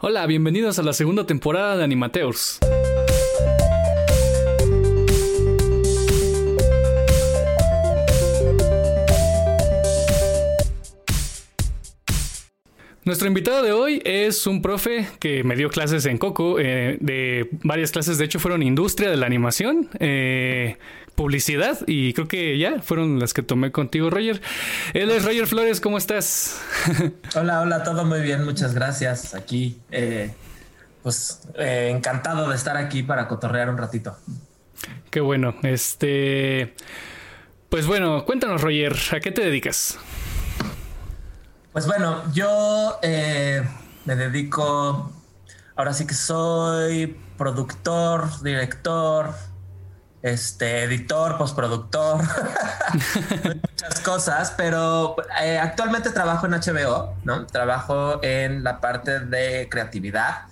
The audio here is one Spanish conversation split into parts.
Hola, bienvenidos a la segunda temporada de Animateurs. Nuestro invitado de hoy es un profe que me dio clases en Coco, eh, de varias clases, de hecho fueron industria de la animación, eh, publicidad y creo que ya fueron las que tomé contigo, Roger. Él es Roger Flores, ¿cómo estás? hola, hola, todo muy bien, muchas gracias. Aquí, eh, pues encantado de estar aquí para cotorrear un ratito. Qué bueno, este... Pues bueno, cuéntanos, Roger, ¿a qué te dedicas? Pues bueno, yo eh, me dedico, ahora sí que soy productor, director, este, editor, postproductor, muchas cosas, pero eh, actualmente trabajo en HBO, ¿no? Trabajo en la parte de creatividad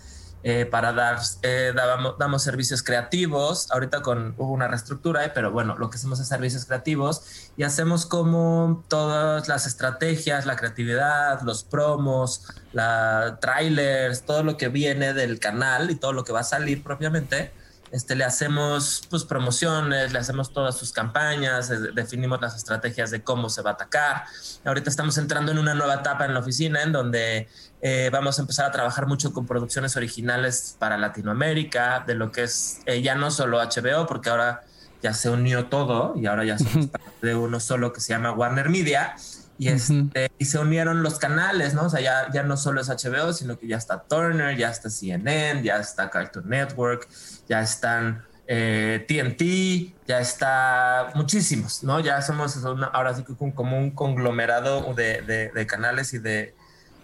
eh, para dar, eh, damos, servicios creativos, ahorita hubo una reestructura, pero bueno, lo que hacemos es servicios creativos y hacemos como todas las estrategias, la creatividad, los promos, la trailers, todo lo que viene del canal y todo lo que va a salir propiamente este, le hacemos pues, promociones, le hacemos todas sus campañas, eh, definimos las estrategias de cómo se va a atacar. Ahorita estamos entrando en una nueva etapa en la oficina en donde eh, vamos a empezar a trabajar mucho con producciones originales para Latinoamérica, de lo que es eh, ya no solo HBO, porque ahora ya se unió todo y ahora ya somos de uno solo que se llama Warner Media. Y, este, y se unieron los canales, ¿no? O sea, ya, ya no solo es HBO, sino que ya está Turner, ya está CNN, ya está Cartoon Network, ya están TNT, eh, ya está muchísimos, ¿no? Ya somos ahora sí como un conglomerado de, canales y de,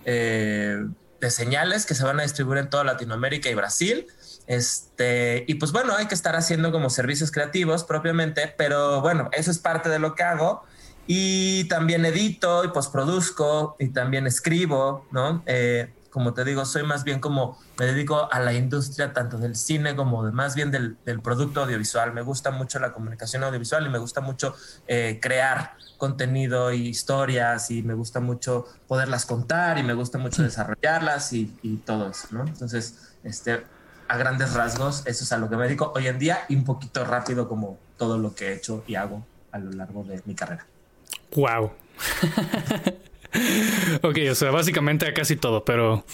eh, de señales que se van a distribuir en toda Latinoamérica y Brasil. Este, y pues bueno, hay que estar haciendo como servicios creativos propiamente, pero bueno, eso es parte de lo que hago. Y también edito y postproduzco y también escribo, ¿no? Eh, como te digo, soy más bien como, me dedico a la industria tanto del cine como de, más bien del, producto audiovisual. Me gusta mucho la comunicación audiovisual y me gusta mucho eh, crear contenido y historias y me gusta mucho poderlas contar y me gusta mucho desarrollarlas y, todo eso, ¿no? Entonces, este, a grandes rasgos, eso es a lo que me dedico hoy en día y un poquito rápido como todo lo que he hecho y hago a lo largo de mi carrera. Wow. ok, o sea, básicamente a casi todo, pero.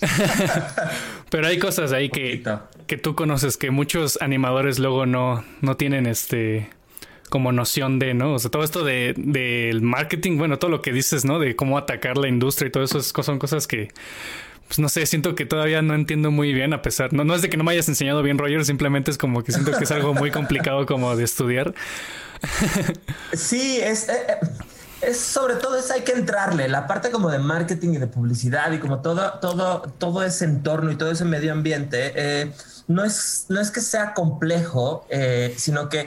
pero hay cosas ahí que, que tú conoces que muchos animadores luego no, no tienen este como noción de, ¿no? O sea, todo esto de del marketing, bueno, todo lo que dices, ¿no? De cómo atacar la industria y todo eso son cosas que pues no sé, siento que todavía no entiendo muy bien, a pesar, no, no es de que no me hayas enseñado bien, Roger, simplemente es como que siento que es algo muy complicado como de estudiar. sí, es, eh, eh, es sobre todo eso hay que entrarle, la parte como de marketing y de publicidad y como todo, todo, todo ese entorno y todo ese medio ambiente, eh, no, es, no es que sea complejo, sino que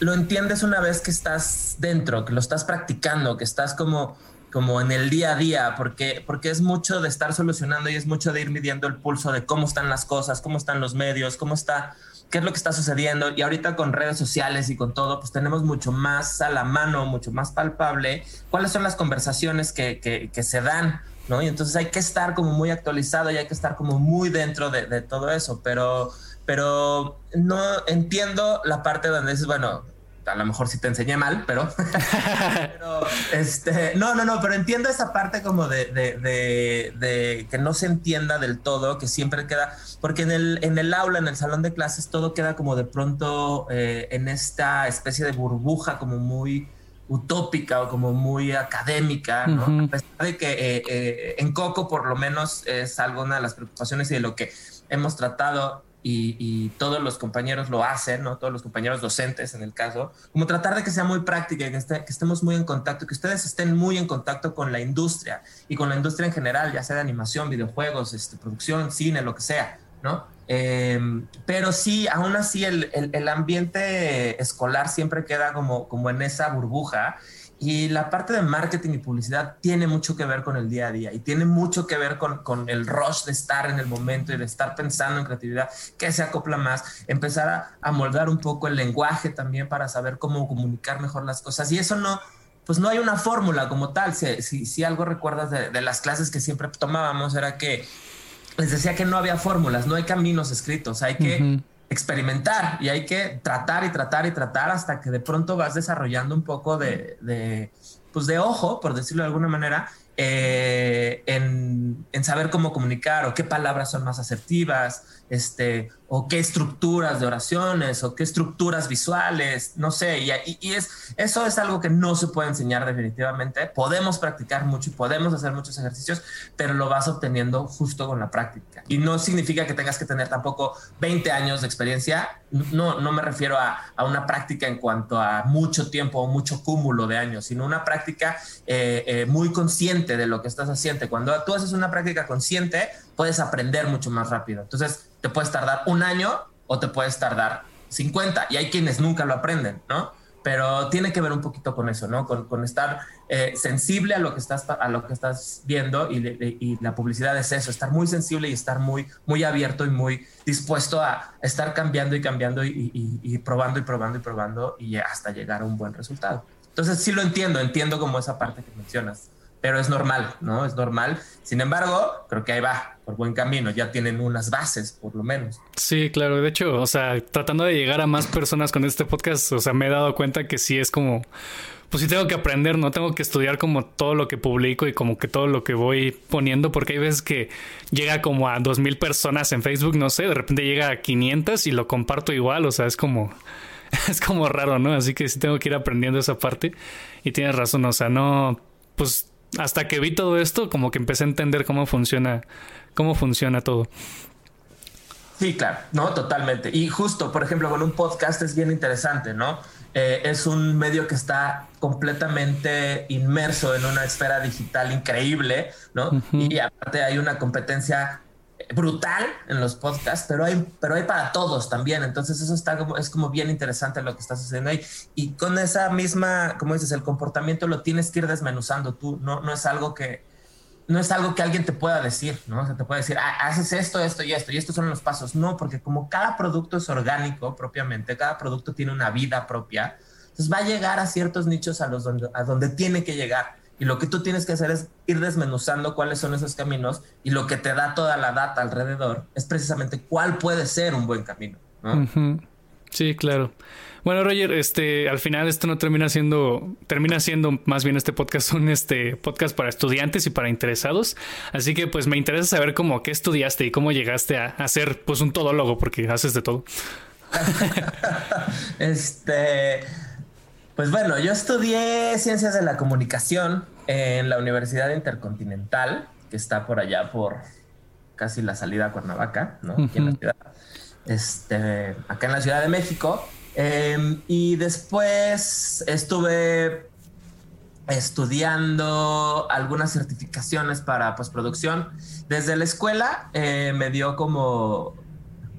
lo entiendes una vez que estás dentro, que lo estás practicando, que estás como, como en el día a día, porque, porque es mucho de estar solucionando y es mucho de ir midiendo el pulso de cómo están las cosas, cómo están los medios, cómo está qué es lo que está sucediendo y ahorita con redes sociales y con todo, pues tenemos mucho más a la mano, mucho más palpable cuáles son las conversaciones que, que, se dan, ¿no? Y entonces hay que estar como muy actualizado y hay que estar como muy dentro de, de todo eso, pero, pero no entiendo la parte donde dices, bueno, a lo mejor sí te enseñé mal, pero, este, no, no, no, pero entiendo esa parte como de, de, que no se entienda del todo, que siempre queda, porque en el, en el aula, en el salón de clases, todo queda como de pronto eh, en esta especie de burbuja como muy utópica o como muy académica, ¿no? A pesar de que eh, eh, en Coco por lo menos es alguna de las preocupaciones y de lo que hemos tratado y, todos los compañeros lo hacen, ¿no? Todos los compañeros docentes en el caso, como tratar de que sea muy práctica, que, estemos muy en contacto, que ustedes estén muy en contacto con la industria y con la industria en general, ya sea de animación, videojuegos, este, producción, cine, lo que sea, ¿no? Em, pero sí, aún así el, el, el, ambiente escolar siempre queda como, como en esa burbuja y la parte de marketing y publicidad tiene mucho que ver con el día a día y tiene mucho que ver con, con el rush de estar en el momento y de estar pensando en creatividad, que se acopla más, empezar a, a moldar un poco el lenguaje también para saber cómo comunicar mejor las cosas. Y eso no, pues no hay una fórmula como tal. Si, si, algo recuerdas de, las clases que siempre tomábamos, era que les decía que no había fórmulas, no hay caminos escritos, hay que experimentar y hay que tratar y tratar y tratar hasta que de pronto vas desarrollando un poco de, de pues de ojo, por decirlo de alguna manera, eh, en, en, saber cómo comunicar o qué palabras son más asertivas, este, o qué estructuras de oraciones o qué estructuras visuales, no sé, y, y, es, eso es algo que no se puede enseñar definitivamente. Podemos practicar mucho y podemos hacer muchos ejercicios, pero lo vas obteniendo justo con la práctica. Y no significa que tengas que tener tampoco 20 años de experiencia, no, no me refiero a, a una práctica en cuanto a mucho tiempo o mucho cúmulo de años, sino una práctica eh, eh, muy consciente de lo que estás haciendo. Cuando tú haces una práctica consciente, puedes aprender mucho más rápido. Entonces, te puedes tardar un año o te puedes tardar 50. Y hay quienes nunca lo aprenden, ¿no? Pero tiene que ver un poquito con eso, ¿no? Con, estar eh, sensible a lo que estás, a lo que estás viendo y, la publicidad es eso, estar muy sensible y estar muy, muy abierto y muy dispuesto a estar cambiando y cambiando y, y probando y probando y probando y hasta llegar a un buen resultado. Entonces sí lo entiendo, entiendo como esa parte que mencionas pero es normal, ¿no? Es normal. Sin embargo, creo que ahí va, por buen camino, ya tienen unas bases, por lo menos. Sí, claro, de hecho, o sea, tratando de llegar a más personas con este podcast, o sea, me he dado cuenta que sí es como, pues sí tengo que aprender, no tengo que estudiar como todo lo que publico y como que todo lo que voy poniendo, porque hay veces que llega como a dos mil personas en Facebook, no sé, de repente llega a 500 y lo comparto igual, o sea, es como... Es como raro, ¿no? Así que sí tengo que ir aprendiendo esa parte. Y tienes razón, o sea, no, pues hasta que vi todo esto, como que empecé a entender cómo funciona, cómo funciona todo. Sí, claro, no, totalmente. Y justo, por ejemplo, con un podcast es bien interesante, ¿no? Eh, es un medio que está completamente inmerso en una esfera digital increíble, ¿no? Y aparte hay una competencia brutal en los podcasts, pero hay, pero hay para todos también. Entonces eso está como, es como bien interesante lo que está sucediendo ahí. Y con esa misma, como dices, el comportamiento lo tienes que ir desmenuzando tú. No, no es algo que, no es algo que alguien te pueda decir, ¿no? O sea, te puede decir, ah, haces esto, esto y esto, y estos son los pasos. No, porque como cada producto es orgánico propiamente, cada producto tiene una vida propia, entonces va a llegar a ciertos nichos a los donde, a donde tiene que llegar. Y lo que tú tienes que hacer es ir desmenuzando cuáles son esos caminos y lo que te da toda la data alrededor es precisamente cuál puede ser un buen camino. Sí, claro. Bueno, Roger, este, al final esto no termina siendo, termina siendo más bien este podcast un este podcast para estudiantes y para interesados. Así que pues me interesa saber cómo qué estudiaste y cómo llegaste a, a ser pues un todólogo, porque haces de todo. este pues bueno, yo estudié ciencias de la comunicación en la Universidad Intercontinental, que está por allá por casi la salida a Cuernavaca, ¿no? Aquí en la ciudad. Este, acá en la Ciudad de México. Em, y después estuve estudiando algunas certificaciones para postproducción. Desde la escuela eh, me dio como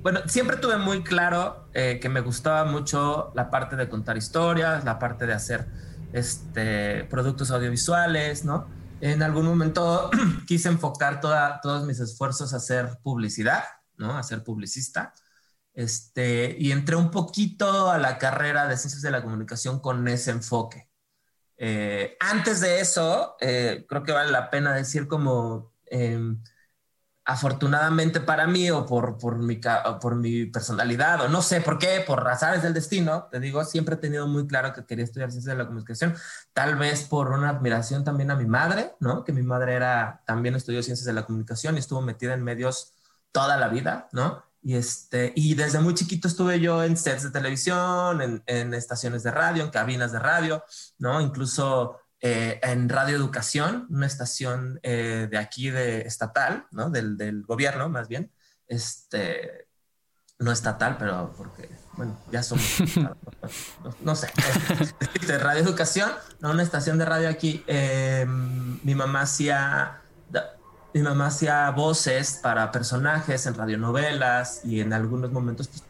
bueno, siempre tuve muy claro eh, que me gustaba mucho la parte de contar historias, la parte de hacer este, productos audiovisuales, ¿no? En algún momento quise enfocar toda, todos mis esfuerzos a hacer publicidad, ¿no? A ser publicista. Este, y entré un poquito a la carrera de ciencias de la comunicación con ese enfoque. Eh, antes de eso, eh, creo que vale la pena decir como em, afortunadamente para mí o por, por, mi, por mi personalidad o no sé por qué, por razones del destino, te digo, siempre he tenido muy claro que quería estudiar ciencias de la comunicación, tal vez por una admiración también a mi madre, ¿no? Que mi madre era, también estudió ciencias de la comunicación y estuvo metida en medios toda la vida, ¿no? Y, este, y desde muy chiquito estuve yo en sets de televisión, en, en estaciones de radio, en cabinas de radio, ¿no? Incluso eh, en Radio Educación, una estación eh, de aquí de estatal, ¿no? Del, del, gobierno más bien, este, no estatal, pero porque, bueno, ya somos, no, sé, de Radio Educación, ¿no? una estación de radio aquí, em, mi mamá hacía... Mi mamá hacía voces para personajes en radionovelas y en algunos momentos pues,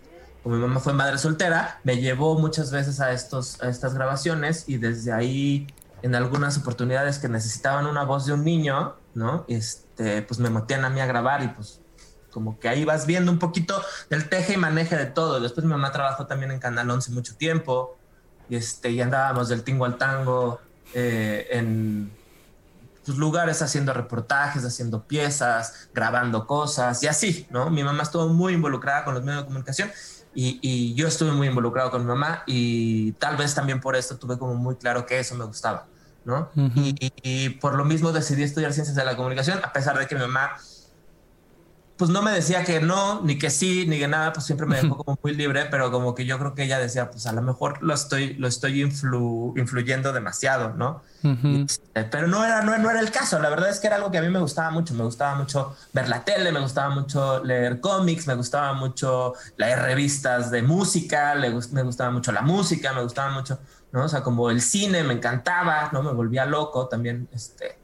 como mi mamá fue madre soltera, me llevó muchas veces a, estos, a estas grabaciones y desde ahí en algunas oportunidades que necesitaban una voz de un niño, ¿no? Este, pues me metían a mí a grabar y pues como que ahí vas viendo un poquito del teje y maneje de todo. Después mi mamá trabajó también en Canal 11 mucho tiempo y, este, y andábamos del tingo al tango eh, en, pues, lugares haciendo reportajes, haciendo piezas, grabando cosas y así, ¿no? Mi mamá estuvo muy involucrada con los medios de comunicación y, yo estuve muy involucrado con mi mamá y tal vez también por esto tuve como muy claro que eso me gustaba, ¿no? y, por lo mismo decidí estudiar ciencias de la comunicación, a pesar de que mi mamá pues no me decía que no, ni que sí, ni que nada, pues siempre me dejó como muy libre, pero como que yo creo que ella decía, pues a lo mejor lo estoy, lo estoy influyendo demasiado, ¿no? Este, pero no era, no, era el caso, la verdad es que era algo que a mí me gustaba mucho, me gustaba mucho ver la tele, me gustaba mucho leer cómics, me gustaba mucho leer revistas de música, me gustaba mucho la música, me gustaba mucho, ¿no? O sea, como el cine, me encantaba, ¿no? Me volvía loco también, este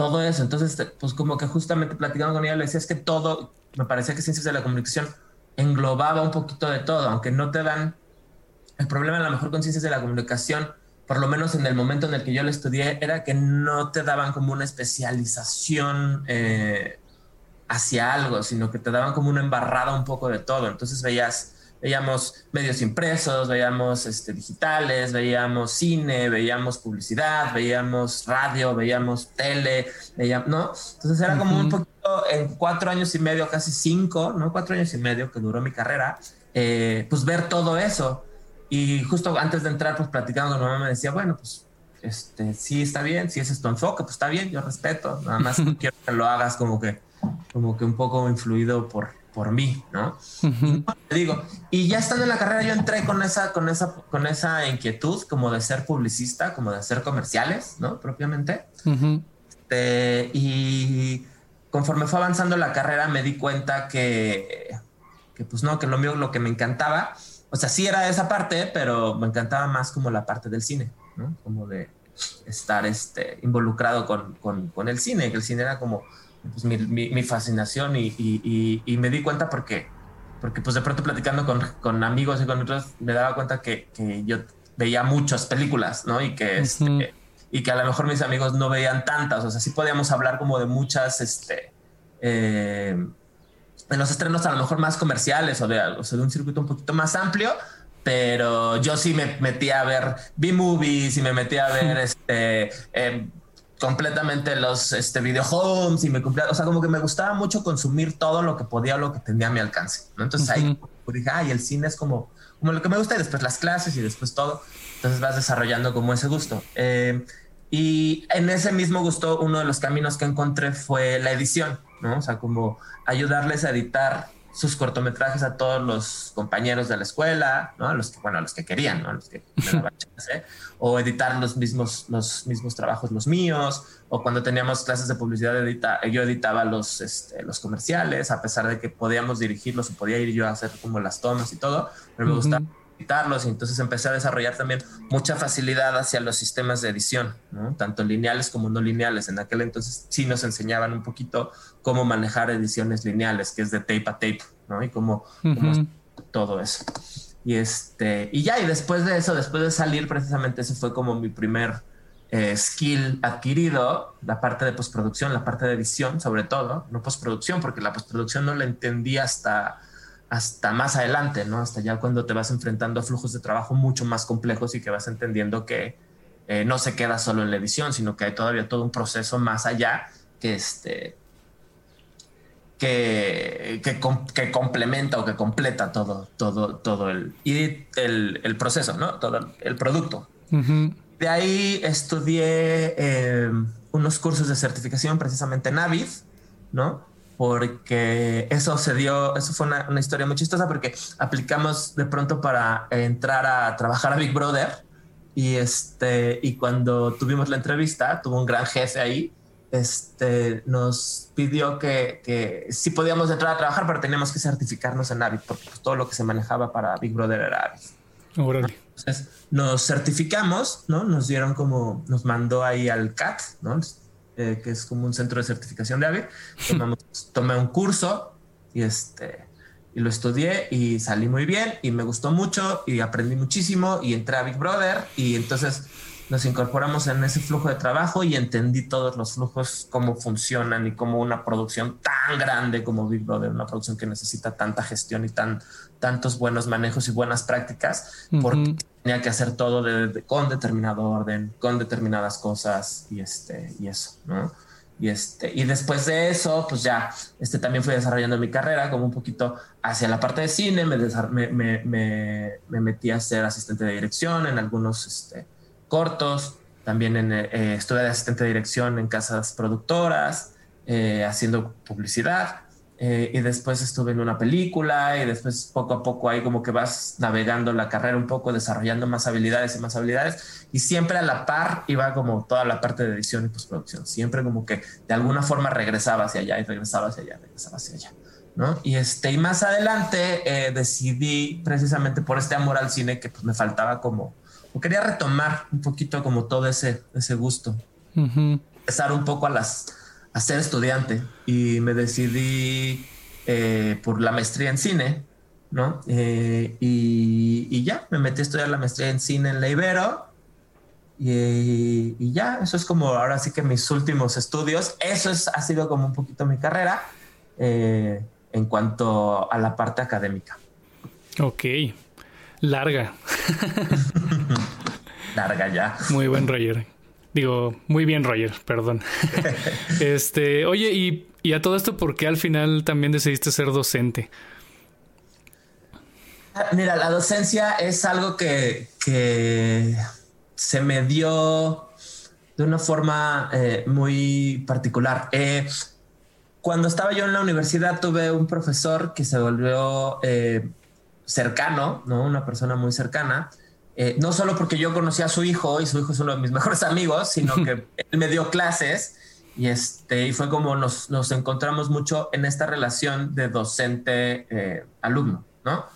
todo eso. Entonces, pues como que justamente platicando con ella le decía, es que todo, me parecía que ciencias de la comunicación englobaba un poquito de todo, aunque no te dan, el problema a lo mejor con ciencias de la comunicación, por lo menos en el momento en el que yo lo estudié, era que no te daban como una especialización eh, hacia algo, sino que te daban como una embarrada un poco de todo. Entonces veías veíamos medios impresos, veíamos este, digitales, veíamos cine, veíamos publicidad, veíamos radio, veíamos tele, veíamos, ¿no? Entonces era como un poquito, en cuatro años y medio, casi cinco, ¿no? Cuatro años y medio que duró mi carrera, eh, pues ver todo eso. Y justo antes de entrar, pues platicando con mi mamá me decía, bueno, pues este, sí está bien, si ese es tu enfoque, pues está bien, yo respeto, nada más quiero que lo hagas como que, como que un poco influido por, por mí, ¿no? Te digo, y ya estando en la carrera yo entré con esa, con esa, con esa inquietud como de ser publicista, como de hacer comerciales, ¿no? Propiamente. Este, y conforme fue avanzando la carrera me di cuenta que, que, pues no, que lo mío, lo que me encantaba, o sea, sí era esa parte, pero me encantaba más como la parte del cine, ¿no? Como de estar este, involucrado con, con, con el cine, que el cine era como pues, mi, fascinación y, me di cuenta porque, porque pues de pronto platicando con, amigos y con otros me daba cuenta que, yo veía muchas películas, ¿no? Y que, este, y que a lo mejor mis amigos no veían tantas, o sea, sí podíamos hablar como de muchas, este, eh, en los estrenos a lo mejor más comerciales o de, o de un circuito un poquito más amplio, pero yo sí me metía a ver B-movies y me metía a ver este, eh, completamente los este, videohomes y me cumplía, o sea, como que me gustaba mucho consumir todo lo que podía, lo que tenía a mi alcance, ¿no? Entonces ahí dije, ay, el cine es como, como lo que me gusta y después las clases y después todo. Entonces vas desarrollando como ese gusto. Eh, y en ese mismo gusto, uno de los caminos que encontré fue la edición, ¿no? O sea, como ayudarles a editar sus cortometrajes a todos los compañeros de la escuela, ¿no? A los que, bueno, a los que querían, ¿no? A los que o editar los mismos, los mismos trabajos los míos, o cuando teníamos clases de publicidad, edita, yo editaba los, este, los comerciales, a pesar de que podíamos dirigirlos o podía ir yo a hacer como las tomas y todo, pero me gustaba editarlos y entonces empecé a desarrollar también mucha facilidad hacia los sistemas de edición, ¿no? tanto lineales como no lineales. En aquel entonces sí nos enseñaban un poquito cómo manejar ediciones lineales, que es de tape a tape, ¿no? y cómo, todo eso. Y este, y ya, y después de eso, después de salir, precisamente ese fue como mi primer eh, skill adquirido, la parte de postproducción, la parte de edición, sobre todo, no postproducción, porque la postproducción no la entendí hasta hasta más adelante, ¿no? Hasta ya cuando te vas enfrentando a flujos de trabajo mucho más complejos y que vas entendiendo que eh, no se queda solo en la edición, sino que hay todavía todo un proceso más allá que este que, que, complementa o que completa todo, todo, todo el, y el, proceso, ¿no? Todo el producto. De ahí estudié eh, unos cursos de certificación precisamente en Avid, ¿no? Porque eso se dio, eso fue una, historia muy chistosa porque aplicamos de pronto para entrar a trabajar a Big Brother y este y cuando tuvimos la entrevista tuvo un gran jefe ahí este nos pidió que, que sí podíamos entrar a trabajar pero teníamos que certificarnos en Avid porque pues, todo lo que se manejaba para Big Brother era Avid Entonces nos certificamos, ¿no? Nos dieron como, nos mandó ahí al CAT, ¿no? Eh, que es como un centro de certificación de AVE. tomé un curso y, este, y lo estudié y salí muy bien y me gustó mucho y aprendí muchísimo y entré a Big Brother y entonces nos incorporamos en ese flujo de trabajo y entendí todos los flujos, cómo funcionan y cómo una producción tan grande como Big Brother, una producción que necesita tanta gestión y tan, tantos buenos manejos y buenas prácticas, porque tenía que hacer todo con determinado orden, con determinadas cosas y, este, y eso, ¿no? Y, este, y después de eso, pues ya este, también fui desarrollando mi carrera como un poquito hacia la parte de cine, me, me, me, me metí a ser asistente de dirección en algunos este, cortos, también en, eh, estuve de asistente de dirección en casas productoras, eh, haciendo publicidad. Eh, y después estuve en una película y después poco a poco ahí como que vas navegando la carrera un poco, desarrollando más habilidades y más habilidades y siempre a la par iba como toda la parte de edición y postproducción, siempre como que de alguna forma regresaba hacia allá y regresaba hacia allá, regresaba hacia allá. ¿no? Y, este, y más adelante decidí precisamente por este amor al cine que pues me faltaba como, quería retomar un poquito como todo ese, ese gusto. Empezar un poco a las a ser estudiante y me decidí eh, por la maestría en cine, ¿no? Eh, y, ya, me metí a estudiar la maestría en cine en la Ibero. Y, ya, eso es como ahora sí que mis últimos estudios. Eso es, ha sido como un poquito mi carrera eh, en cuanto a la parte académica. Ok, larga. larga ya. Muy buen Roger. Digo, muy bien, Roger, perdón. este, oye, y, y, a todo esto, ¿por qué al final también decidiste ser docente? Mira, la docencia es algo que, que se me dio de una forma eh, muy particular. Eh, cuando estaba yo en la universidad tuve un profesor que se volvió eh, cercano, ¿no? Una persona muy cercana, eh, no solo porque yo conocí a su hijo y su hijo es uno de mis mejores amigos, sino que él me dio clases y, este, y fue como nos, nos encontramos mucho en esta relación de docente-alumno, eh, ¿no?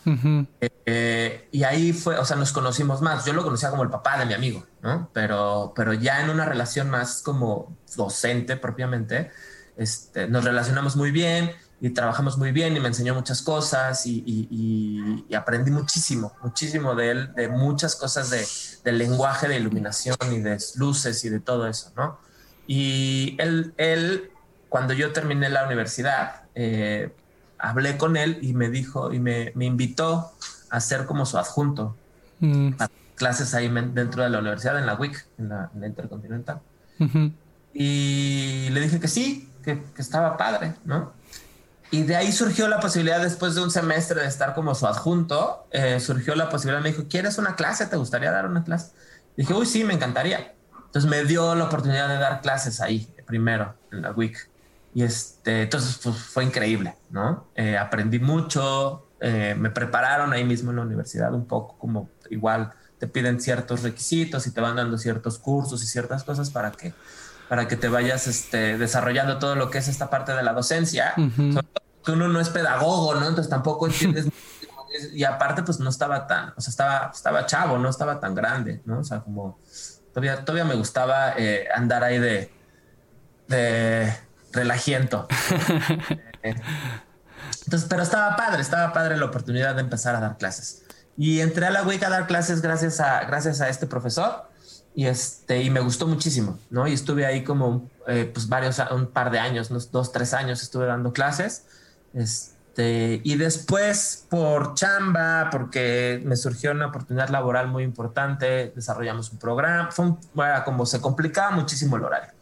Eh, y ahí fue, o sea, nos conocimos más. Yo lo conocía como el papá de mi amigo, ¿no? Pero, pero ya en una relación más como docente propiamente, este, nos relacionamos muy bien y trabajamos muy bien y me enseñó muchas cosas y, aprendí muchísimo, muchísimo de él, de muchas cosas de, del lenguaje de iluminación y de luces y de todo eso, ¿no? Y él, él cuando yo terminé la universidad, eh, hablé con él y me dijo y me, me invitó a ser como su adjunto mm. a clases ahí dentro de la universidad, en la WIC, en la, Intercontinental. Y le dije que sí, que, que estaba padre, ¿no? Y de ahí surgió la posibilidad, después de un semestre de estar como su adjunto, eh, surgió la posibilidad, me dijo, ¿quieres una clase? ¿Te gustaría dar una clase? Dije, uy, sí, me encantaría. Entonces me dio la oportunidad de dar clases ahí, primero, en la WIC. Y este, entonces pues, fue increíble, ¿no? Eh, aprendí mucho, eh, me prepararon ahí mismo en la universidad un poco, como igual te piden ciertos requisitos y te van dando ciertos cursos y ciertas cosas para que para que te vayas este, desarrollando todo lo que es esta parte de la docencia. que uno no es pedagogo, ¿no? Entonces tampoco entiendes. y aparte, pues no estaba tan, o sea, estaba, estaba chavo, no estaba tan grande, ¿no? O sea, como todavía, todavía me gustaba eh, andar ahí de, de relajiento. Entonces, pero estaba padre, estaba padre la oportunidad de empezar a dar clases. Y entré a la WIC a dar clases gracias a, gracias a este profesor y este y me gustó muchísimo, ¿no? Y estuve ahí como eh, pues varios un par de años, unos dos tres años estuve dando clases, este y después por chamba, porque me surgió una oportunidad laboral muy importante, desarrollamos un programa, fue un, como se complicaba muchísimo el horario.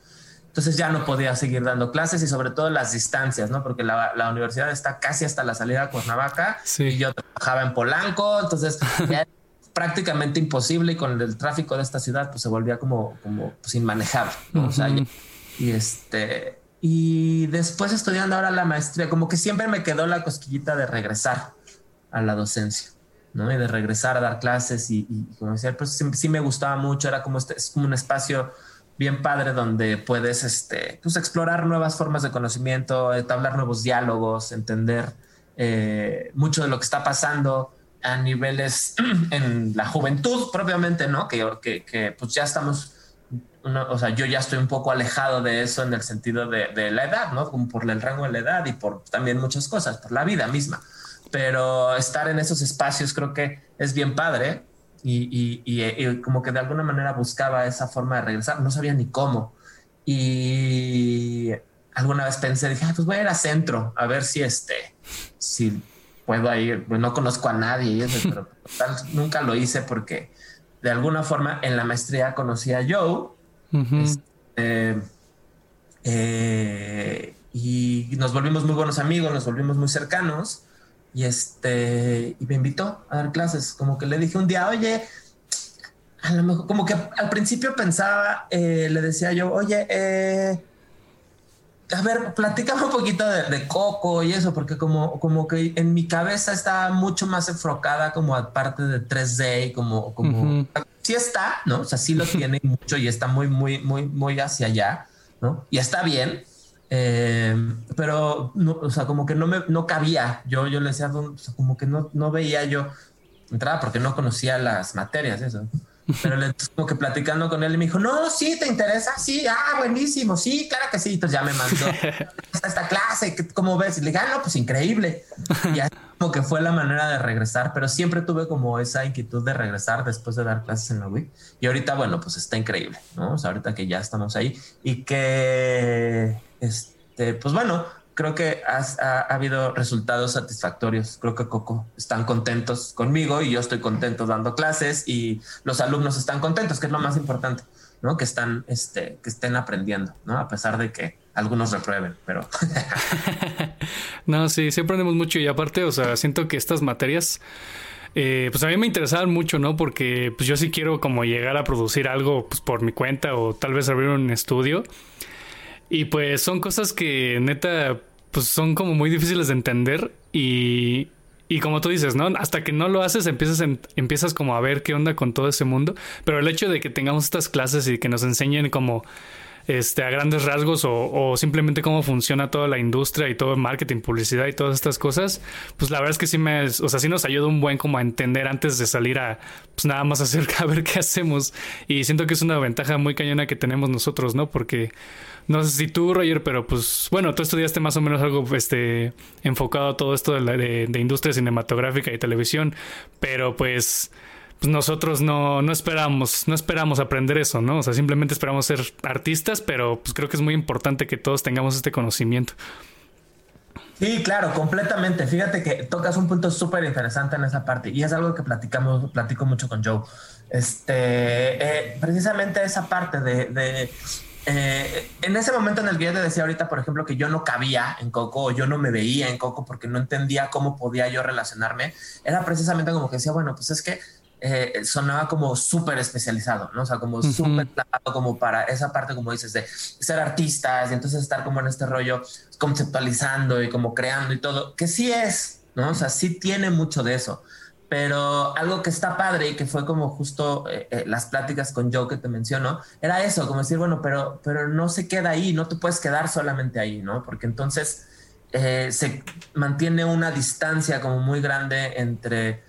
Entonces ya no podía seguir dando clases y sobre todo las distancias, ¿no? Porque la, la universidad está casi hasta la salida a Cuernavaca y yo trabajaba en Polanco, entonces prácticamente imposible y con el tráfico de esta ciudad pues se volvía como, como pues, inmanejable. y este y después estudiando ahora la maestría, como que siempre me quedó la cosquillita de regresar a la docencia, ¿no? Y de regresar a dar clases y, como decía, pues sí, me gustaba mucho, era como este, es como un espacio bien padre donde puedes este, pues, explorar nuevas formas de conocimiento, entablar nuevos diálogos, entender eh, mucho de lo que está pasando a niveles en la juventud propiamente, ¿no? Que, que, que pues ya estamos, o sea, yo ya estoy un poco alejado de eso en el sentido de, de, la edad, ¿no? Como por el rango de la edad y por también muchas cosas, por la vida misma. Pero estar en esos espacios creo que es bien padre y, como que de alguna manera buscaba esa forma de regresar, no sabía ni cómo. Y alguna vez pensé, dije, pues voy a ir a centro a ver si este, si puedo ir, pues no conozco a nadie, pero nunca lo hice porque de alguna forma en la maestría conocí a Joe. Este, eh, y nos volvimos muy buenos amigos, nos volvimos muy cercanos y este y me invitó a dar clases como que le dije un día oye a lo mejor como que al principio pensaba eh, le decía yo oye eh, a ver, platícame un poquito de, Coco y eso, porque como, como que en mi cabeza está mucho más enfocada como aparte de 3D y como, como sí está, ¿no? O sea, sí lo tiene mucho y está muy, muy, muy, muy hacia allá, ¿no? Y está bien, eh, pero, no, o sea, como que no me, no cabía. Yo, yo le decía, como que no, no veía yo entrada porque no conocía las materias, eso. Pero le como que platicando con él y me dijo, no, sí, ¿te interesa? Sí, ah, buenísimo, sí, claro que sí. Entonces ya me mandó esta clase, ¿cómo ves? Y le dije, ah, no, pues increíble. Y así como que fue la manera de regresar, pero siempre tuve como esa inquietud de regresar después de dar clases en la WIC. Y ahorita, bueno, pues está increíble, ¿no? O sea, ahorita que ya estamos ahí y que, este, pues bueno, creo que ha, habido resultados satisfactorios. Creo que Coco están contentos conmigo y yo estoy contento dando clases y los alumnos están contentos, que es lo más importante, ¿no? Que están, este, que estén aprendiendo, ¿no? A pesar de que algunos reprueben, pero. no, sí, sí aprendemos mucho y aparte, o sea, siento que estas materias. Eh, pues a mí me interesaban mucho, ¿no? Porque pues yo sí quiero como llegar a producir algo pues, por mi cuenta o tal vez abrir un estudio. Y pues son cosas que neta, pues son como muy difíciles de entender y, y como tú dices, ¿no? Hasta que no lo haces, empiezas, empiezas como a ver qué onda con todo ese mundo. Pero el hecho de que tengamos estas clases y que nos enseñen como este, a grandes rasgos o, simplemente cómo funciona toda la industria y todo el marketing, publicidad y todas estas cosas, pues la verdad es que sí me, o sea, sí nos ayuda un buen como a entender antes de salir a, pues nada más hacer, a ver qué hacemos. Y siento que es una ventaja muy cañona que tenemos nosotros, ¿no? Porque no sé si tú, Roger, pero pues bueno, tú estudiaste más o menos algo este, enfocado a todo esto de, la, de industria cinematográfica y televisión, pero pues pues nosotros no, no esperamos, no esperamos aprender eso, ¿no? O sea, simplemente esperamos ser artistas, pero pues creo que es muy importante que todos tengamos este conocimiento. Sí, claro, completamente. Fíjate que tocas un punto súper interesante en esa parte y es algo que platicamos, platico mucho con Joe. Este, eh, precisamente esa parte de, eh, en ese momento en el que yo te decía ahorita, por ejemplo, que yo no cabía en Coco o yo no me veía en Coco porque no entendía cómo podía yo relacionarme, era precisamente como que decía, bueno, pues es que eh, sonaba como súper especializado, ¿no? O sea, como súper como para esa parte, como dices, de ser artistas y entonces estar como en este rollo conceptualizando y como creando y todo, que sí es, ¿no? O sea, sí tiene mucho de eso. Pero algo que está padre y que fue como justo eh, eh, las pláticas con Joe que te menciono, era eso, como decir, bueno, pero, pero no se queda ahí, no te puedes quedar solamente ahí, ¿no? Porque entonces se mantiene una distancia como muy grande entre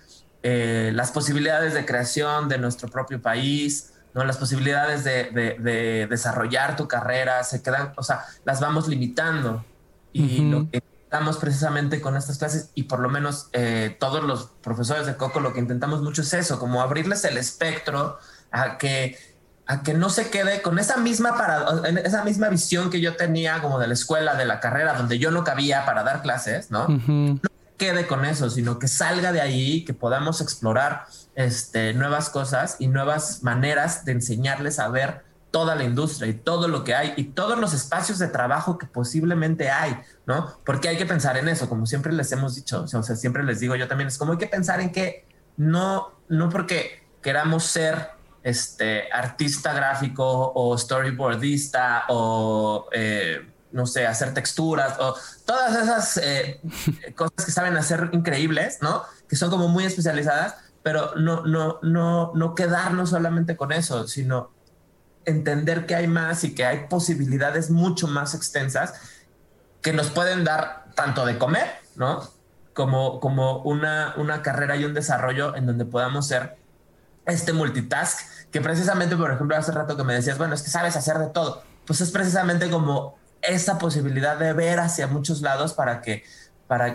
eh, las posibilidades de creación de nuestro propio país, ¿no? las posibilidades de, desarrollar tu carrera, se quedan, o sea, las vamos limitando. Y lo que intentamos precisamente con estas clases, y por lo menos eh, todos los profesores de Coco, lo que intentamos mucho es eso, como abrirles el espectro a que a que no se quede con esa misma para, esa misma visión que yo tenía como de la escuela, de la carrera, donde yo no cabía para dar clases, ¿no? Quede con eso, sino que salga de ahí, que podamos explorar este, nuevas cosas y nuevas maneras de enseñarles a ver toda la industria y todo lo que hay y todos los espacios de trabajo que posiblemente hay, ¿no? Porque hay que pensar en eso, como siempre les hemos dicho, o sea, siempre les digo yo también, es como hay que pensar en que no, no porque queramos ser este artista gráfico o storyboardista o eh, no sé, hacer texturas o todas esas eh, cosas que saben hacer increíbles, ¿no? Que son como muy especializadas, pero no, no, no, no quedarnos solamente con eso, sino entender que hay más y que hay posibilidades mucho más extensas que nos pueden dar tanto de comer, ¿no? Como, como una, una carrera y un desarrollo en donde podamos ser este multitask, que precisamente, por ejemplo, hace rato que me decías, bueno, es que sabes hacer de todo, pues es precisamente como esa posibilidad de ver hacia muchos lados para que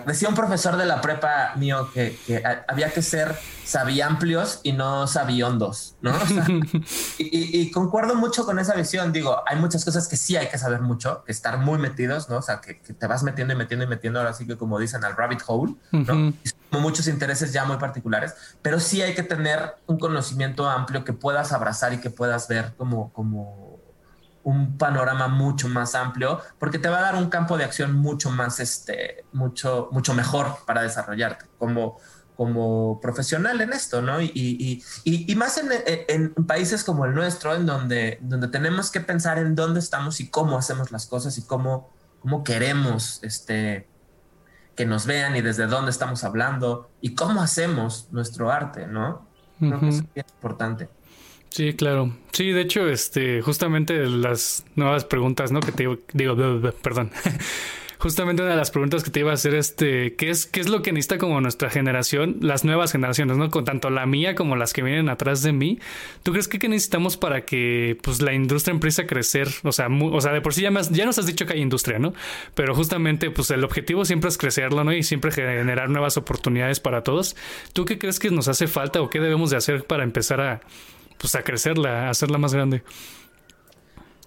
decía un profesor de la prepa mío que, había que ser sabiamplios y no sabiondos, ¿no? y, concuerdo mucho con esa visión. Digo, hay muchas cosas que sí hay que saber mucho, que estar muy metidos, ¿no? O sea, que, te vas metiendo y metiendo y metiendo, ahora sí que como dicen, al rabbit hole, ¿no? como muchos intereses ya muy particulares, pero sí hay que tener un conocimiento amplio que puedas abrazar y que puedas ver como, como un panorama mucho más amplio, porque te va a dar un campo de acción mucho más, este, mucho, mucho mejor para desarrollarte como, como profesional en esto, ¿no? Y, y, y, y más en, en, países como el nuestro, en donde, donde tenemos que pensar en dónde estamos y cómo hacemos las cosas y cómo, cómo queremos este, que nos vean y desde dónde estamos hablando y cómo hacemos nuestro arte, ¿no? Creo que es importante. Sí, claro. Sí, de hecho, este, justamente las nuevas preguntas, ¿no? Que te digo, perdón. justamente una de las preguntas que te iba a hacer, este, ¿qué es, qué es lo que necesita como nuestra generación, las nuevas generaciones, ¿no? Con tanto la mía como las que vienen atrás de mí. ¿Tú crees que, necesitamos para que, pues, la industria empiece a crecer? O sea, o sea, de por sí ya, ya nos has dicho que hay industria, ¿no? Pero justamente, pues, el objetivo siempre es crecerlo, ¿no? Y siempre generar nuevas oportunidades para todos. ¿Tú qué crees que nos hace falta o qué debemos de hacer para empezar a pues a crecerla, a hacerla más grande?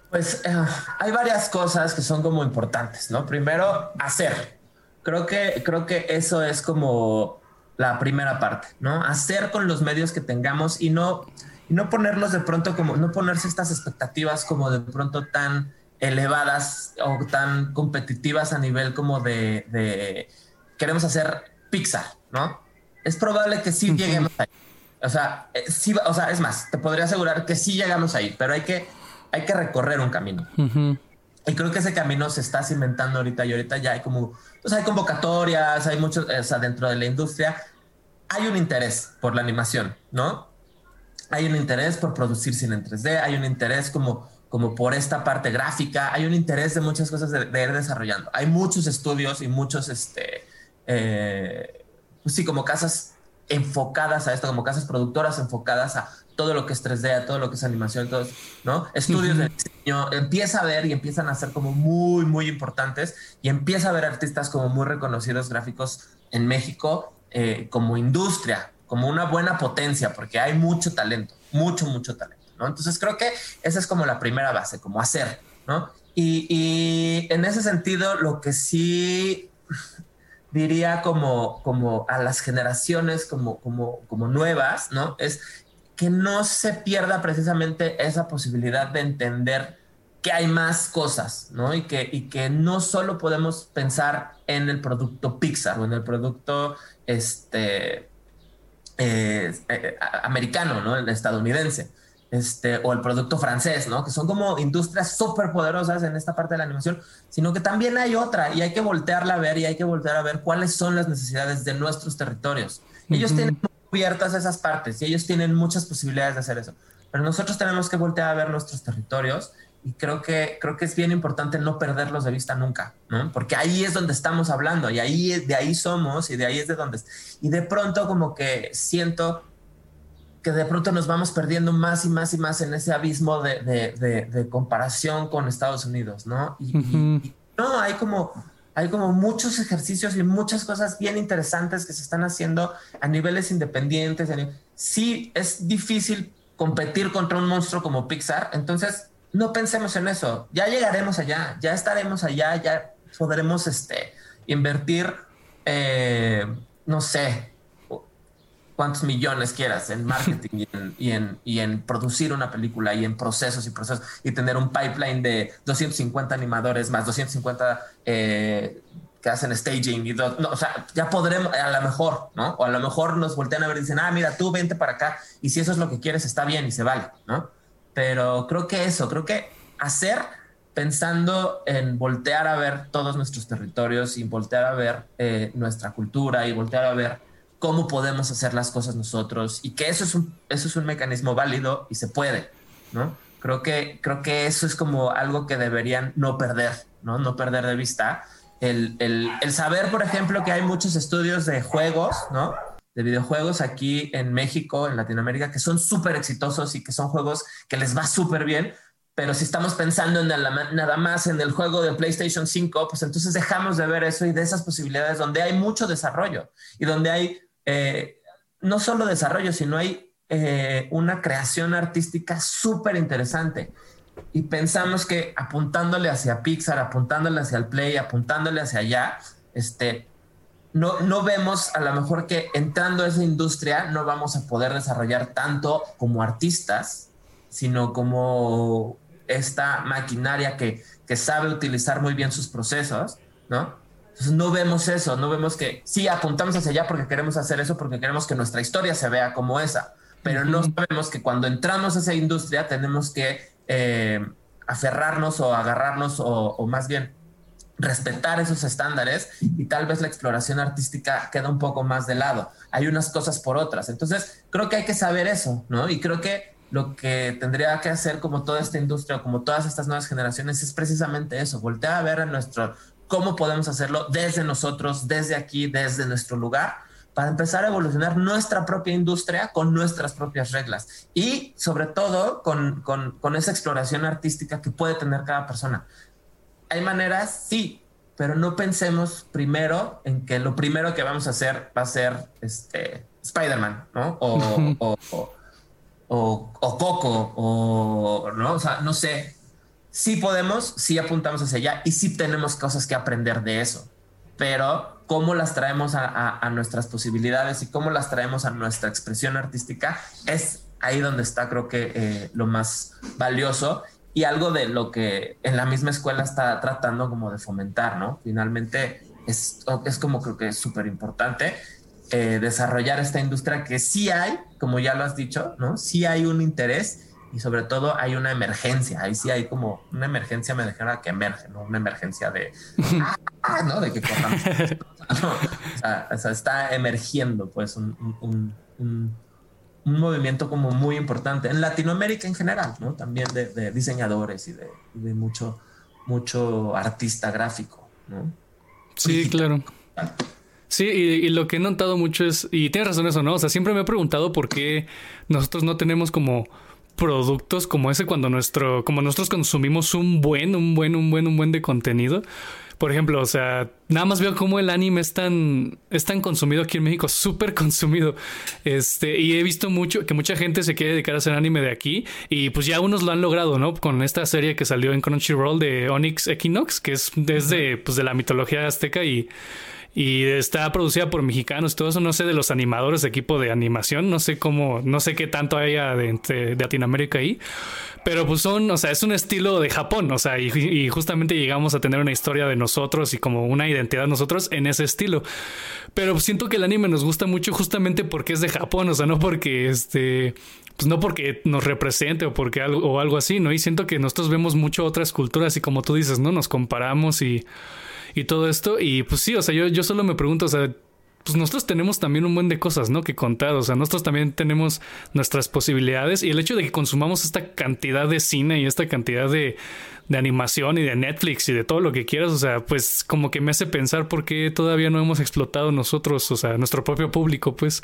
Pues eh, hay varias cosas que son como importantes, ¿no? Primero, hacer. Creo que, creo que eso es como la primera parte, ¿no? Hacer con los medios que tengamos y no, y no ponerlos de pronto como, no ponerse estas expectativas como de pronto tan elevadas o tan competitivas a nivel como de, de queremos hacer pizza, ¿no? Es probable que sí lleguemos ahí. O sea, eh, sí, o sea, es más, te podría asegurar que sí llegamos ahí, pero hay que, hay que recorrer un camino. Y creo que ese camino se está cimentando ahorita y ahorita ya hay como, pues hay convocatorias, hay muchos, o sea, dentro de la industria hay un interés por la animación, ¿no? Hay un interés por producir cine en 3D, hay un interés como, como por esta parte gráfica, hay un interés de muchas cosas de, ir desarrollando. Hay muchos estudios y muchos, este, eh, pues sí, como casas enfocadas a esto, como casas productoras enfocadas a todo lo que es 3D, a todo lo que es animación, todo, ¿no? Estudios de diseño, empieza a ver y empiezan a ser como muy, muy importantes y empieza a ver artistas como muy reconocidos gráficos en México eh, como industria, como una buena potencia, porque hay mucho talento, mucho, mucho talento, ¿no? Entonces creo que esa es como la primera base, como hacer, ¿no? Y, y en ese sentido, lo que sí diría como, como a las generaciones como, como, como nuevas, ¿no? Es que no se pierda precisamente esa posibilidad de entender que hay más cosas, ¿no? Y que, y que no solo podemos pensar en el producto Pixar o en el producto este, eh, eh, americano, ¿no? El estadounidense este, o el producto francés, ¿no? Que son como industrias súper poderosas en esta parte de la animación, sino que también hay otra y hay que voltearla a ver y hay que voltear a ver cuáles son las necesidades de nuestros territorios. Ellos tienen cubiertas esas partes y ellos tienen muchas posibilidades de hacer eso, pero nosotros tenemos que voltear a ver nuestros territorios y creo que, creo que es bien importante no perderlos de vista nunca, ¿no? Porque ahí es donde estamos hablando y ahí de ahí somos y de ahí es de donde... Y de pronto como que siento que de pronto nos vamos perdiendo más y más y más en ese abismo de, comparación con Estados Unidos, ¿no? Y, no, hay como, hay como muchos ejercicios y muchas cosas bien interesantes que se están haciendo a niveles independientes. Sí, es difícil competir contra un monstruo como Pixar, entonces no pensemos en eso, ya llegaremos allá, ya estaremos allá, ya podremos este, invertir, eh, no sé, cuántos millones quieras en marketing y, en, y, en, producir una película y en procesos y procesos y tener un pipeline de 250 animadores más 250 eh, que hacen staging y no, o sea, ya podremos, a lo mejor, ¿no? O a lo mejor nos voltean a ver y dicen, ah, mira, tú vente para acá y si eso es lo que quieres, está bien y se vale, ¿no? Pero creo que eso, creo que hacer pensando en voltear a ver todos nuestros territorios y voltear a ver eh, nuestra cultura y voltear a ver cómo podemos hacer las cosas nosotros y que eso es un, eso es un mecanismo válido y se puede, ¿no? Creo que, creo que eso es como algo que deberían no perder, ¿no? No perder de vista. El, el, el saber, por ejemplo, que hay muchos estudios de juegos, ¿no? De videojuegos aquí en México, en Latinoamérica, que son súper exitosos y que son juegos que les va súper bien, pero si estamos pensando en nada más en el juego de PlayStation 5, pues entonces dejamos de ver eso y de esas posibilidades donde hay mucho desarrollo y donde hay eh, no solo desarrollo, sino hay eh, una creación artística súper interesante. Y pensamos que apuntándole hacia Pixar, apuntándole hacia el Play, apuntándole hacia allá, este, no, no vemos a lo mejor que entrando a esa industria no vamos a poder desarrollar tanto como artistas, sino como esta maquinaria que, que sabe utilizar muy bien sus procesos, ¿no? Entonces no vemos eso, no vemos que sí apuntamos hacia allá porque queremos hacer eso, porque queremos que nuestra historia se vea como esa, pero no sabemos que cuando entramos a esa industria tenemos que eh, aferrarnos o agarrarnos o, más bien respetar esos estándares y tal vez la exploración artística queda un poco más de lado. Hay unas cosas por otras. Entonces, creo que hay que saber eso, ¿no? Y creo que lo que tendría que hacer como toda esta industria, como todas estas nuevas generaciones, es precisamente eso, voltear a ver a nuestro, cómo podemos hacerlo desde nosotros, desde aquí, desde nuestro lugar, para empezar a evolucionar nuestra propia industria con nuestras propias reglas y sobre todo con, con, esa exploración artística que puede tener cada persona. Hay maneras, sí, pero no pensemos primero en que lo primero que vamos a hacer va a ser este, Spider-Man, ¿no? O, o, o, o, Coco, o, ¿no? O sea, no sé. Sí podemos, sí apuntamos hacia allá y sí tenemos cosas que aprender de eso, pero cómo las traemos a, nuestras posibilidades y cómo las traemos a nuestra expresión artística, es ahí donde está creo que eh, lo más valioso y algo de lo que en la misma escuela está tratando como de fomentar, ¿no? Finalmente es, como creo que es súper importante eh, desarrollar esta industria que sí hay, como ya lo has dicho, ¿no? Sí hay un interés y sobre todo hay una emergencia. Ahí sí hay como una emergencia me dejará que emerge, ¿no? Una emergencia de, ah, ¿no? De que o, sea, está emergiendo pues un, un, un, movimiento como muy importante en Latinoamérica en general, ¿no? También de, diseñadores y de, de, mucho, mucho artista gráfico, ¿no? Sí, claro. Sí, y, lo que he notado mucho es, y tienes razón eso, ¿no? O sea, siempre me he preguntado por qué nosotros no tenemos como productos como ese cuando nuestro, como nosotros consumimos un buen, un buen, un buen, un buen de contenido. Por ejemplo, o sea, nada más veo cómo el anime es tan, es tan consumido aquí en México, súper consumido. Este, y he visto mucho que mucha gente se quiere dedicar a hacer anime de aquí. Y pues ya unos lo han logrado, ¿no? Con esta serie que salió en Crunchyroll de Onyx Equinox, que es desde pues, de la mitología azteca y y está producida por mexicanos, todo eso no sé de los animadores de equipo de animación, no sé cómo, no sé qué tanto haya de, de, Latinoamérica ahí, pero pues son, o sea, es un estilo de Japón, o sea, y, justamente llegamos a tener una historia de nosotros y como una identidad de nosotros en ese estilo. Pero siento que el anime nos gusta mucho justamente porque es de Japón, o sea, no porque este pues no porque nos represente o porque algo o algo así, ¿no? Y siento que nosotros vemos mucho otras culturas y como tú dices, ¿no? Nos comparamos y y todo esto. Y pues sí, o sea, yo, yo solo me pregunto, o sea, pues nosotros tenemos también un buen de cosas, ¿no? Que contar, o sea, nosotros también tenemos nuestras posibilidades y el hecho de que consumamos esta cantidad de cine y esta cantidad de, de animación y de Netflix y de todo lo que quieras, o sea, pues como que me hace pensar por qué todavía no hemos explotado nosotros, o sea, nuestro propio público, pues.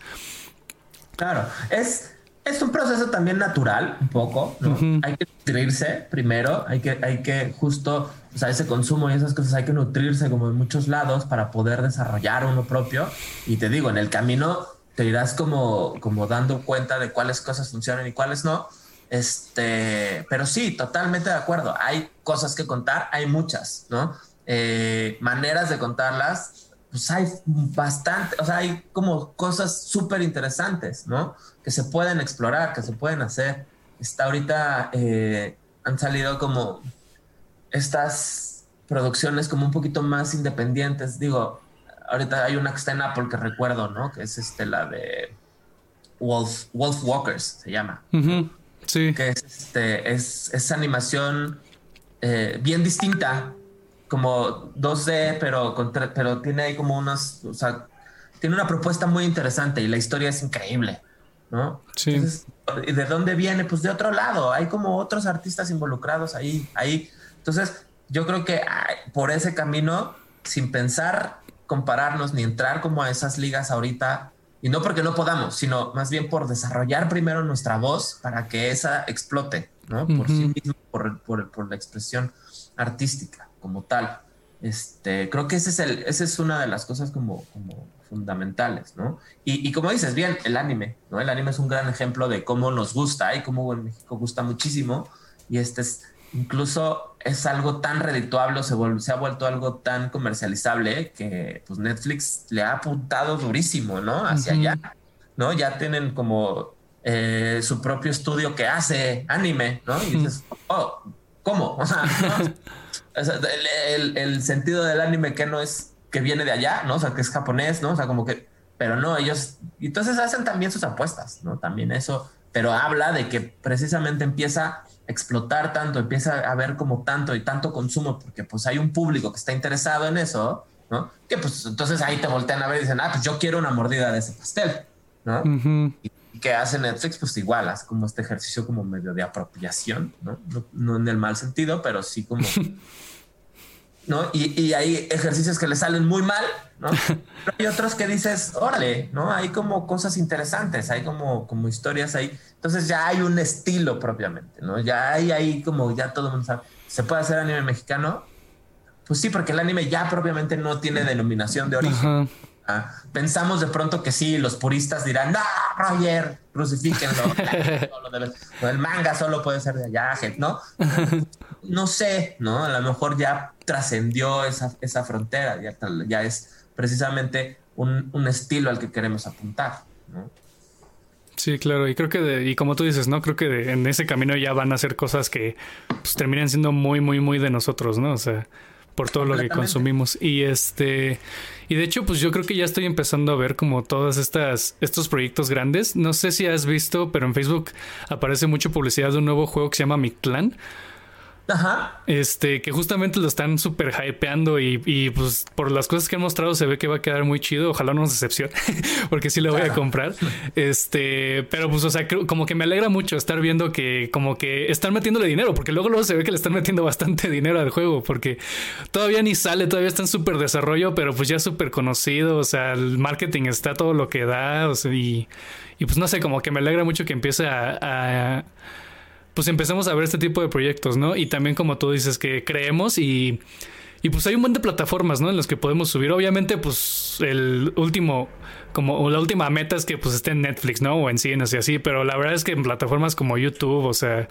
Claro, es, es un proceso también natural, un poco, ¿no? Hay que nutrirse primero, hay que, hay que justo, o sea, ese consumo y esas cosas hay que nutrirse como en muchos lados para poder desarrollar uno propio. Y te digo, en el camino te irás como, como dando cuenta de cuáles cosas funcionan y cuáles no. Este, pero sí, totalmente de acuerdo. Hay cosas que contar, hay muchas, ¿no? Eh, maneras de contarlas pues hay bastante, o sea, hay como cosas súper interesantes, ¿no? Que se pueden explorar, que se pueden hacer. Está ahorita, eh, han salido como estas producciones como un poquito más independientes. Digo, ahorita hay una que está en Apple que recuerdo, ¿no? Que es este, la de Wolf, Wolf Walkers, se llama. Sí. Que es, este, es, es animación eh, bien distinta como 2D, pero, pero tiene ahí como unas, o sea, tiene una propuesta muy interesante y la historia es increíble, ¿no? Sí. ¿Y de dónde viene? Pues de otro lado, hay como otros artistas involucrados ahí, ahí. Entonces, yo creo que por ese camino, sin pensar compararnos ni entrar como a esas ligas ahorita, y no porque no podamos, sino más bien por desarrollar primero nuestra voz para que esa explote, ¿no? Por sí mismo, por, por, la expresión artística como tal. Este, creo que ese es el, esa es una de las cosas como, como fundamentales, ¿no? Y, y, como dices, bien, el anime, ¿no? El anime es un gran ejemplo de cómo nos gusta y cómo en México gusta muchísimo. Y este es, incluso es algo tan redituable, se, se ha vuelto algo tan comercializable que pues Netflix le ha apuntado durísimo, ¿no? Hacia allá, ¿no? Ya tienen como eh, su propio estudio que hace anime, ¿no? Y dices, oh, ¿cómo? O sea, el, el, sentido del anime que no es que viene de allá, ¿no? O sea, que es japonés, ¿no? O sea, como que, pero no, ellos, entonces hacen también sus apuestas, ¿no? También eso, pero habla de que precisamente empieza explotar tanto, empieza a haber como tanto y tanto consumo, porque pues hay un público que está interesado en eso, ¿no? Que pues entonces ahí te voltean a ver y dicen, ah, pues yo quiero una mordida de ese pastel, ¿no? Que hace Netflix, pues igual, hace como este ejercicio como medio de apropiación, ¿no? No, en el mal sentido, pero sí como... ¿no? Y, y, hay ejercicios que le salen muy mal, ¿no? Pero hay otros que dices, órale, ¿no? Hay como cosas interesantes, hay como, como historias ahí entonces ya hay un estilo propiamente, ¿no? Ya hay ahí como ya todo el mundo sabe. ¿Se puede hacer anime mexicano? Pues sí, porque el anime ya propiamente no tiene denominación de origen. Pensamos de pronto que sí, los puristas dirán, no, Roger, crucifíquenlo. el manga solo puede ser de allá, ¿no? no sé, ¿no? A lo mejor ya trascendió esa, esa frontera, ya, ya es precisamente un, un estilo al que queremos apuntar, ¿no? Sí, claro, y creo que, y como tú dices, ¿no? Creo que en ese camino ya van a ser cosas que pues, terminan siendo muy, muy, muy de nosotros, ¿no? O sea, por todo lo que consumimos. Y este, y de hecho, pues yo creo que ya estoy empezando a ver como todas estas, estos proyectos grandes. No sé si has visto, pero en Facebook aparece mucha publicidad de un nuevo juego que se llama Mi Clan Ajá. Este, que justamente lo están súper hypeando y, y, pues por las cosas que han mostrado se ve que va a quedar muy chido. Ojalá no nos decepcione, porque sí lo voy a comprar. Este, pero pues, o sea, como que me alegra mucho estar viendo que como que están metiéndole dinero, porque luego luego se ve que le están metiendo bastante dinero al juego, porque todavía ni sale, todavía está en súper desarrollo, pero pues ya súper conocido, o sea, el marketing está todo lo que da, o sea, y, y pues no sé, como que me alegra mucho que empiece a pues empezamos a ver este tipo de proyectos, ¿no? Y también como tú dices que creemos y, y pues hay un montón de plataformas, ¿no? En las que podemos subir. Obviamente, pues el último, como la última meta es que pues esté en Netflix, ¿no? O en cines y así, pero la verdad es que en plataformas como YouTube, o sea...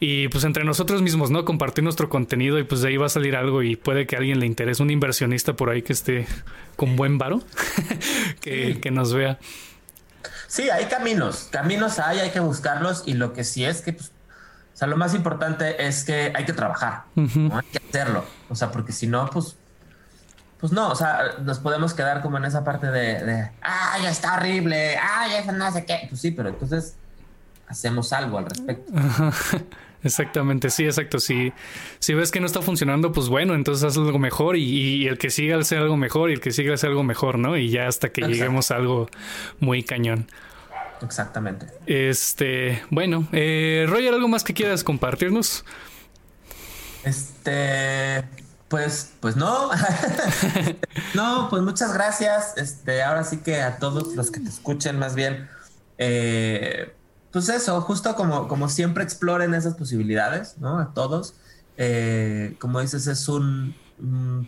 Y pues entre nosotros mismos, ¿no? Compartir nuestro contenido y pues de ahí va a salir algo y puede que a alguien le interese, un inversionista por ahí que esté con buen varo, que, que nos vea. Sí, hay caminos, caminos hay, hay que buscarlos y lo que sí es que pues, o sea, lo más importante es que hay que trabajar, ¿no? hay que hacerlo. O sea, porque si no, pues, pues no, o sea, nos podemos quedar como en esa parte de, de ya está horrible, ah, ya no sé qué. Pues sí, pero entonces hacemos algo al respecto. Exactamente, sí, exacto. Si, si ves que no está funcionando, pues bueno, entonces haz algo mejor y, el que siga hacer algo mejor y el que siga hacer algo mejor, ¿no? Y ya hasta que lleguemos a algo muy cañón. Exactamente. Este, bueno, eh, Roger, ¿algo más que quieras compartirnos? Este, pues, pues no. no, pues muchas gracias. Este, ahora sí que a todos los que te escuchen, más bien, eh, pues eso, justo como, como siempre exploren esas posibilidades, ¿no? A todos. Eh, como dices, es un,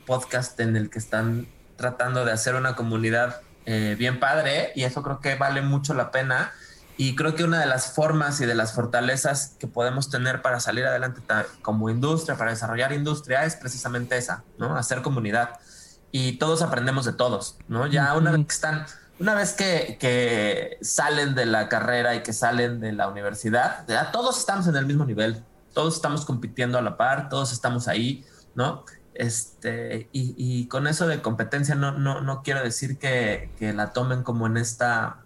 podcast en el que están tratando de hacer una comunidad eh, bien padre y eso creo que vale mucho la pena. Y creo que una de las formas y de las fortalezas que podemos tener para salir adelante como industria, para desarrollar industria, es precisamente esa, ¿no? Hacer comunidad. Y todos aprendemos de todos, ¿no? Ya una vez que están, una vez que, que, salen de la carrera y que salen de la universidad, ya todos estamos en el mismo nivel, todos estamos compitiendo a la par, todos estamos ahí, ¿no? Este, y, con eso de competencia no, no, no quiero decir que, la tomen como en esta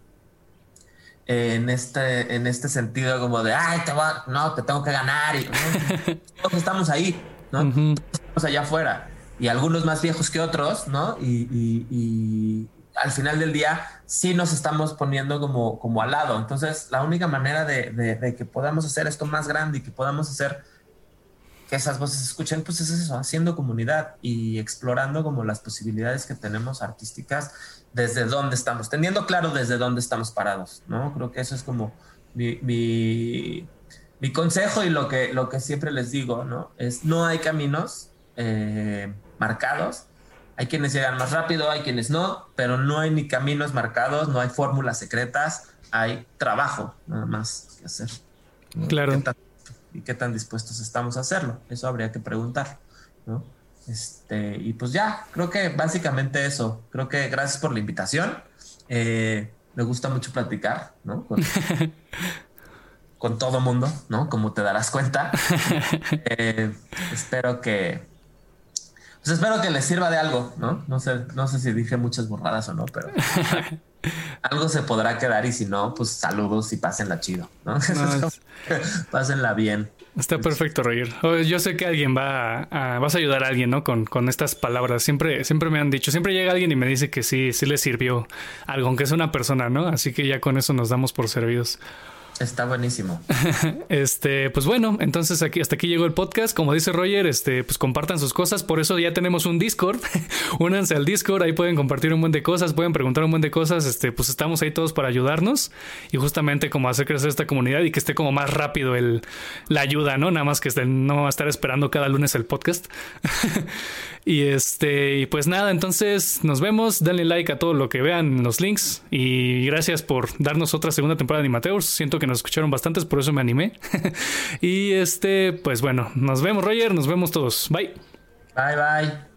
en este, en este sentido como de ay te no, te tengo que ganar y todos estamos ahí, ¿no? Estamos allá afuera. Y algunos más viejos que otros, ¿no? Y, al final del día sí nos estamos poniendo como, como al lado. Entonces, la única manera de, de que podamos hacer esto más grande y que podamos hacer que esas voces se escuchen, pues es eso, haciendo comunidad y explorando como las posibilidades que tenemos artísticas desde dónde estamos, teniendo claro desde dónde estamos parados, ¿no? Creo que eso es como mi, mi consejo y lo que, lo que siempre les digo, ¿no? Es no hay caminos eh, marcados. Hay quienes llegan más rápido, hay quienes no, pero no hay ni caminos marcados, no hay fórmulas secretas, hay trabajo nada más que hacer. Claro. ¿Y qué tan dispuestos estamos a hacerlo? Eso habría que preguntar, ¿no? Este, y pues ya, creo que básicamente eso. Creo que gracias por la invitación. Eh, me gusta mucho platicar, ¿no? con todo mundo, ¿no? Como te darás cuenta. Eh, espero que. Pues espero que les sirva de algo, ¿no? No sé, no sé si dije muchas borradas o no, pero algo se podrá quedar y si no, pues saludos y pásenla chido, ¿no? pásenla bien. Está perfecto, Roger. Yo sé que alguien va a, vas a ayudar a alguien, ¿no? Con, con estas palabras. Siempre, siempre me han dicho, siempre llega alguien y me dice que sí, sí le sirvió algo, aunque es una persona, ¿no? Así que ya con eso nos damos por servidos. Está buenísimo. este, pues bueno, entonces aquí hasta aquí llegó el podcast. Como dice Roger, este, pues compartan sus cosas. Por eso ya tenemos un Discord. Únanse al Discord, ahí pueden compartir un buen de cosas, pueden preguntar un buen de cosas. Este, pues estamos ahí todos para ayudarnos y justamente como hacer crecer esta comunidad y que esté como más rápido el, la ayuda, ¿no? Nada más que estén, no estar esperando cada lunes el podcast. y este, y pues nada, entonces nos vemos. Denle like a todo lo que vean los links y gracias por darnos otra segunda temporada de Animateurs. Siento que nos escucharon bastantes, por eso me animé. y este, pues bueno, nos vemos, Roger, nos vemos todos. Bye. Bye, bye.